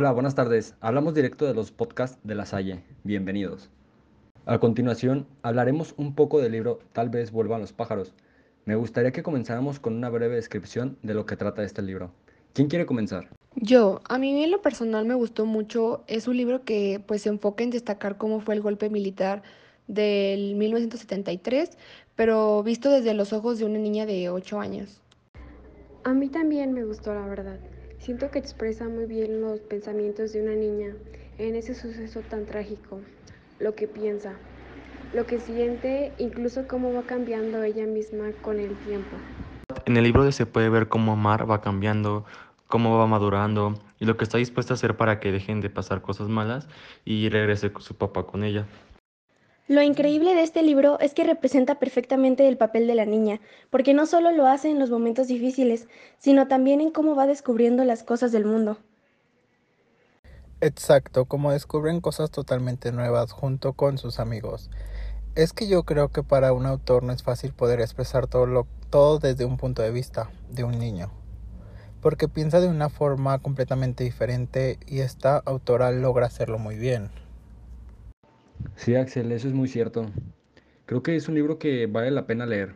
Hola, buenas tardes. Hablamos directo de los podcasts de La Salle. Bienvenidos. A continuación, hablaremos un poco del libro Tal vez vuelvan los pájaros. Me gustaría que comenzáramos con una breve descripción de lo que trata este libro. ¿Quién quiere comenzar? Yo, a mí en lo personal me gustó mucho. Es un libro que pues se enfoca en destacar cómo fue el golpe militar del 1973, pero visto desde los ojos de una niña de 8 años. A mí también me gustó, la verdad. Siento que expresa muy bien los pensamientos de una niña en ese suceso tan trágico, lo que piensa, lo que siente, incluso cómo va cambiando ella misma con el tiempo. En el libro se puede ver cómo Mar va cambiando, cómo va madurando y lo que está dispuesta a hacer para que dejen de pasar cosas malas y regrese su papá con ella. Lo increíble de este libro es que representa perfectamente el papel de la niña, porque no solo lo hace en los momentos difíciles, sino también en cómo va descubriendo las cosas del mundo. Exacto, como descubren cosas totalmente nuevas junto con sus amigos. Es que yo creo que para un autor no es fácil poder expresar todo, lo, todo desde un punto de vista de un niño, porque piensa de una forma completamente diferente y esta autora logra hacerlo muy bien. Sí, Axel, eso es muy cierto. Creo que es un libro que vale la pena leer.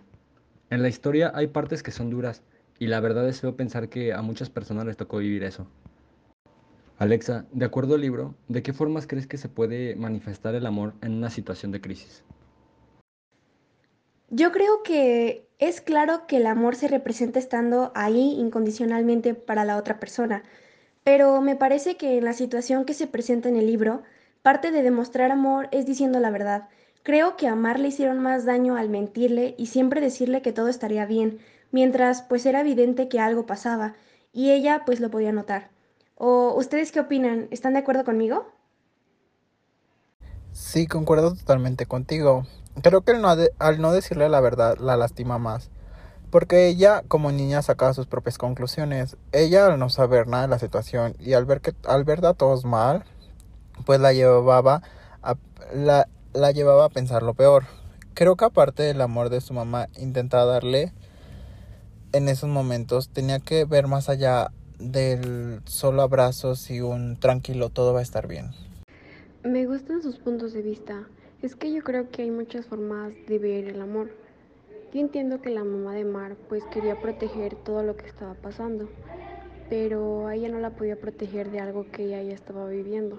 En la historia hay partes que son duras y la verdad es feo pensar que a muchas personas les tocó vivir eso. Alexa, de acuerdo al libro, ¿de qué formas crees que se puede manifestar el amor en una situación de crisis? Yo creo que es claro que el amor se representa estando ahí incondicionalmente para la otra persona, pero me parece que en la situación que se presenta en el libro, Parte de demostrar amor es diciendo la verdad. Creo que a le hicieron más daño al mentirle y siempre decirle que todo estaría bien, mientras pues era evidente que algo pasaba, y ella pues lo podía notar. ¿O ustedes qué opinan? ¿Están de acuerdo conmigo? Sí, concuerdo totalmente contigo. Creo que al no decirle la verdad la lastima más. Porque ella, como niña, sacaba sus propias conclusiones. Ella, al no saber nada de la situación y al ver que al ver a todos mal, pues la llevaba a, la, la llevaba a pensar lo peor. Creo que aparte del amor de su mamá intentaba darle en esos momentos, tenía que ver más allá del solo abrazos y un tranquilo, todo va a estar bien. Me gustan sus puntos de vista. Es que yo creo que hay muchas formas de ver el amor. Yo entiendo que la mamá de Mar pues quería proteger todo lo que estaba pasando, pero ella no la podía proteger de algo que ella ya estaba viviendo.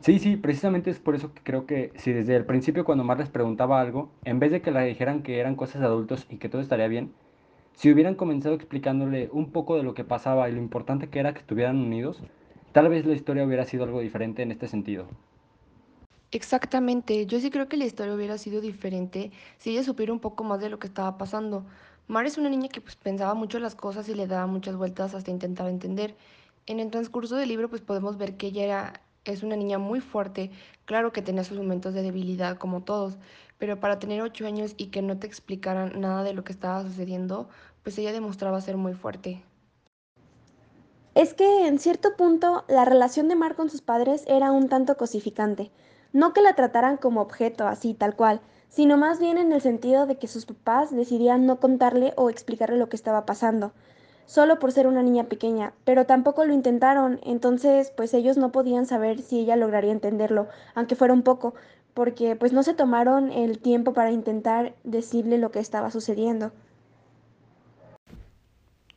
Sí, sí, precisamente es por eso que creo que si desde el principio cuando Mar les preguntaba algo, en vez de que le dijeran que eran cosas de adultos y que todo estaría bien, si hubieran comenzado explicándole un poco de lo que pasaba y lo importante que era que estuvieran unidos, tal vez la historia hubiera sido algo diferente en este sentido. Exactamente, yo sí creo que la historia hubiera sido diferente si ella supiera un poco más de lo que estaba pasando. Mar es una niña que pues, pensaba mucho las cosas y le daba muchas vueltas hasta intentar entender. En el transcurso del libro pues podemos ver que ella era es una niña muy fuerte, claro que tenía sus momentos de debilidad como todos, pero para tener ocho años y que no te explicaran nada de lo que estaba sucediendo, pues ella demostraba ser muy fuerte. Es que en cierto punto la relación de Mar con sus padres era un tanto cosificante. No que la trataran como objeto así tal cual, sino más bien en el sentido de que sus papás decidían no contarle o explicarle lo que estaba pasando solo por ser una niña pequeña, pero tampoco lo intentaron, entonces pues ellos no podían saber si ella lograría entenderlo, aunque fuera un poco, porque pues no se tomaron el tiempo para intentar decirle lo que estaba sucediendo.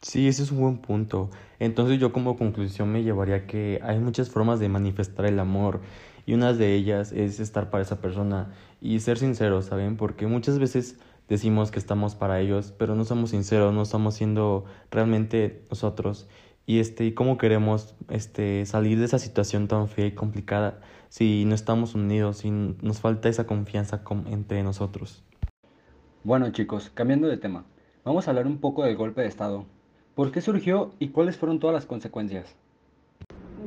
Sí, ese es un buen punto. Entonces yo como conclusión me llevaría que hay muchas formas de manifestar el amor y una de ellas es estar para esa persona y ser sincero, ¿saben? Porque muchas veces decimos que estamos para ellos, pero no somos sinceros, no estamos siendo realmente nosotros. Y este, y cómo queremos este salir de esa situación tan fea y complicada si no estamos unidos, si nos falta esa confianza entre nosotros. Bueno, chicos, cambiando de tema, vamos a hablar un poco del golpe de estado. ¿Por qué surgió y cuáles fueron todas las consecuencias?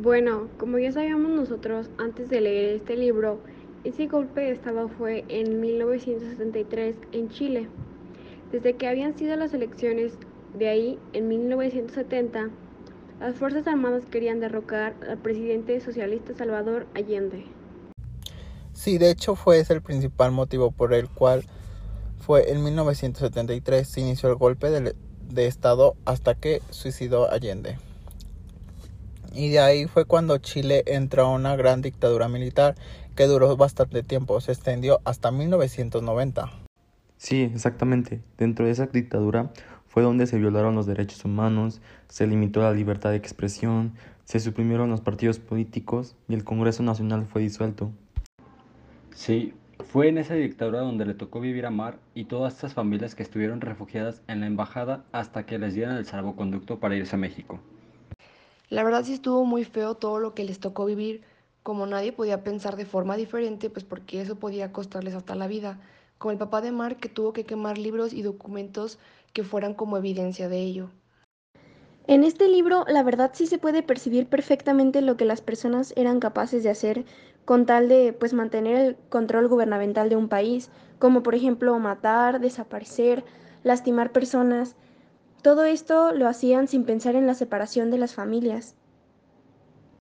Bueno, como ya sabíamos nosotros antes de leer este libro, ese golpe de Estado fue en 1973 en Chile. Desde que habían sido las elecciones de ahí, en 1970, las Fuerzas Armadas querían derrocar al presidente socialista Salvador Allende. Sí, de hecho fue ese el principal motivo por el cual fue en 1973 se inició el golpe de, de Estado hasta que suicidó Allende. Y de ahí fue cuando Chile entró a una gran dictadura militar que duró bastante tiempo, se extendió hasta 1990. Sí, exactamente. Dentro de esa dictadura fue donde se violaron los derechos humanos, se limitó la libertad de expresión, se suprimieron los partidos políticos y el Congreso Nacional fue disuelto. Sí, fue en esa dictadura donde le tocó vivir a Mar y todas estas familias que estuvieron refugiadas en la embajada hasta que les dieran el salvoconducto para irse a México. La verdad sí estuvo muy feo todo lo que les tocó vivir, como nadie podía pensar de forma diferente, pues porque eso podía costarles hasta la vida, como el papá de Mar que tuvo que quemar libros y documentos que fueran como evidencia de ello. En este libro, la verdad sí se puede percibir perfectamente lo que las personas eran capaces de hacer con tal de pues mantener el control gubernamental de un país, como por ejemplo matar, desaparecer, lastimar personas. Todo esto lo hacían sin pensar en la separación de las familias.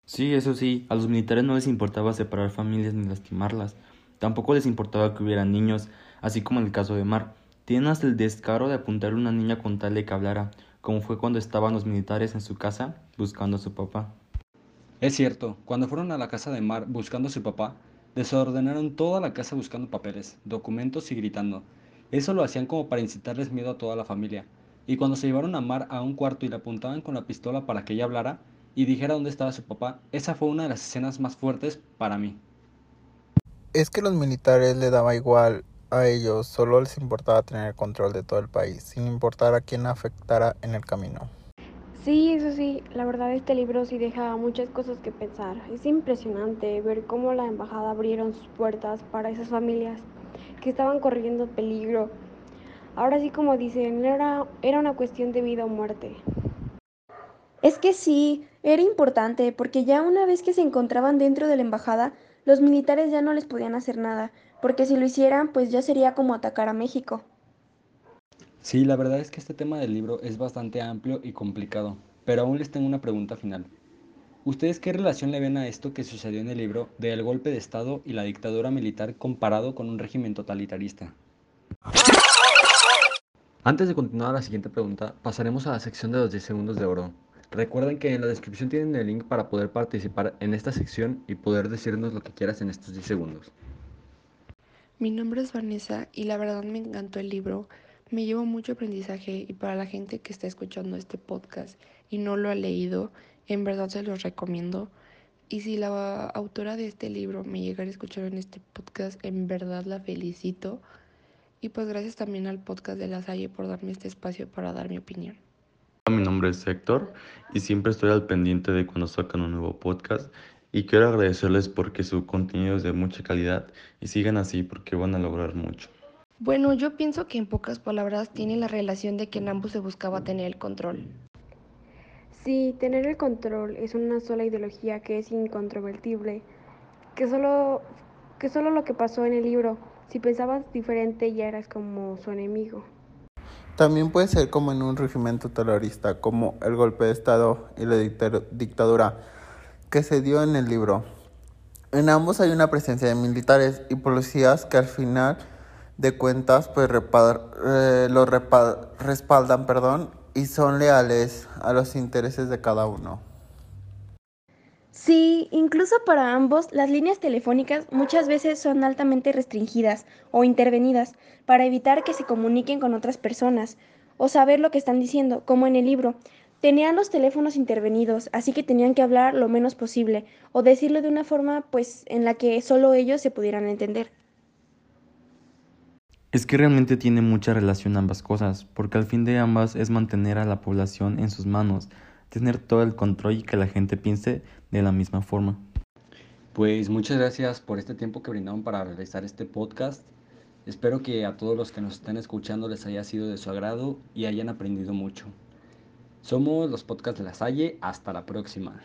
Sí, eso sí, a los militares no les importaba separar familias ni lastimarlas. Tampoco les importaba que hubiera niños, así como en el caso de Mar. Tienen hasta el descaro de apuntarle a una niña con tal de que hablara como fue cuando estaban los militares en su casa buscando a su papá. Es cierto, cuando fueron a la casa de Mar buscando a su papá, desordenaron toda la casa buscando papeles, documentos y gritando. Eso lo hacían como para incitarles miedo a toda la familia. Y cuando se llevaron a Mar a un cuarto y le apuntaban con la pistola para que ella hablara y dijera dónde estaba su papá, esa fue una de las escenas más fuertes para mí. Es que los militares le daba igual a ellos solo les importaba tener control de todo el país, sin importar a quién afectara en el camino. Sí, eso sí, la verdad este libro sí deja muchas cosas que pensar. Es impresionante ver cómo la embajada abrieron sus puertas para esas familias que estaban corriendo peligro. Ahora sí, como dicen, era, era una cuestión de vida o muerte. Es que sí, era importante, porque ya una vez que se encontraban dentro de la embajada, los militares ya no les podían hacer nada, porque si lo hicieran, pues ya sería como atacar a México. Sí, la verdad es que este tema del libro es bastante amplio y complicado, pero aún les tengo una pregunta final. ¿Ustedes qué relación le ven a esto que sucedió en el libro del golpe de Estado y la dictadura militar comparado con un régimen totalitarista? Antes de continuar a la siguiente pregunta, pasaremos a la sección de los 10 segundos de oro. Recuerden que en la descripción tienen el link para poder participar en esta sección y poder decirnos lo que quieras en estos 10 segundos. Mi nombre es Vanessa y la verdad me encantó el libro. Me llevo mucho aprendizaje y para la gente que está escuchando este podcast y no lo ha leído, en verdad se los recomiendo. Y si la autora de este libro me llegara a escuchar en este podcast, en verdad la felicito. Y pues gracias también al podcast de La Salle por darme este espacio para dar mi opinión. Mi nombre es Héctor y siempre estoy al pendiente de cuando sacan un nuevo podcast y quiero agradecerles porque su contenido es de mucha calidad y sigan así porque van a lograr mucho. Bueno, yo pienso que en pocas palabras tiene la relación de que en ambos se buscaba tener el control. Sí, tener el control es una sola ideología que es incontrovertible, que solo, que solo lo que pasó en el libro, si pensabas diferente ya eras como su enemigo. También puede ser como en un regimiento terrorista, como el golpe de Estado y la dictadura que se dio en el libro. En ambos hay una presencia de militares y policías que al final de cuentas pues eh, lo respaldan perdón, y son leales a los intereses de cada uno. Sí, incluso para ambos las líneas telefónicas muchas veces son altamente restringidas o intervenidas para evitar que se comuniquen con otras personas o saber lo que están diciendo, como en el libro. Tenían los teléfonos intervenidos, así que tenían que hablar lo menos posible o decirlo de una forma pues en la que solo ellos se pudieran entender. Es que realmente tiene mucha relación ambas cosas, porque al fin de ambas es mantener a la población en sus manos, tener todo el control y que la gente piense de la misma forma. Pues muchas gracias por este tiempo que brindaron para realizar este podcast. Espero que a todos los que nos estén escuchando les haya sido de su agrado y hayan aprendido mucho. Somos los podcasts de la Salle. Hasta la próxima.